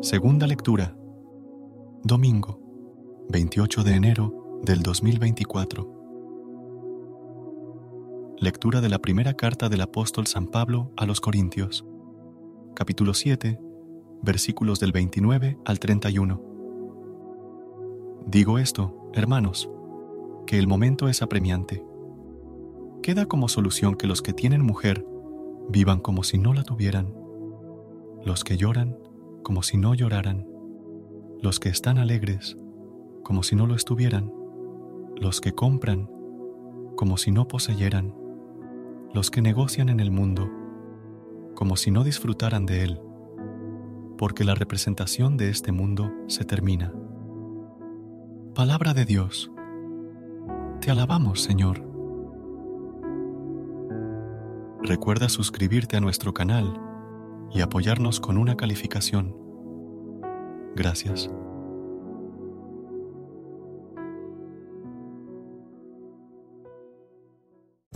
Segunda lectura. Domingo, 28 de enero del 2024. Lectura de la primera carta del apóstol San Pablo a los Corintios, capítulo 7, versículos del 29 al 31. Digo esto, hermanos, que el momento es apremiante. Queda como solución que los que tienen mujer vivan como si no la tuvieran. Los que lloran, como si no lloraran, los que están alegres, como si no lo estuvieran, los que compran, como si no poseyeran, los que negocian en el mundo, como si no disfrutaran de él, porque la representación de este mundo se termina. Palabra de Dios. Te alabamos, Señor. Recuerda suscribirte a nuestro canal y apoyarnos con una calificación. Gracias.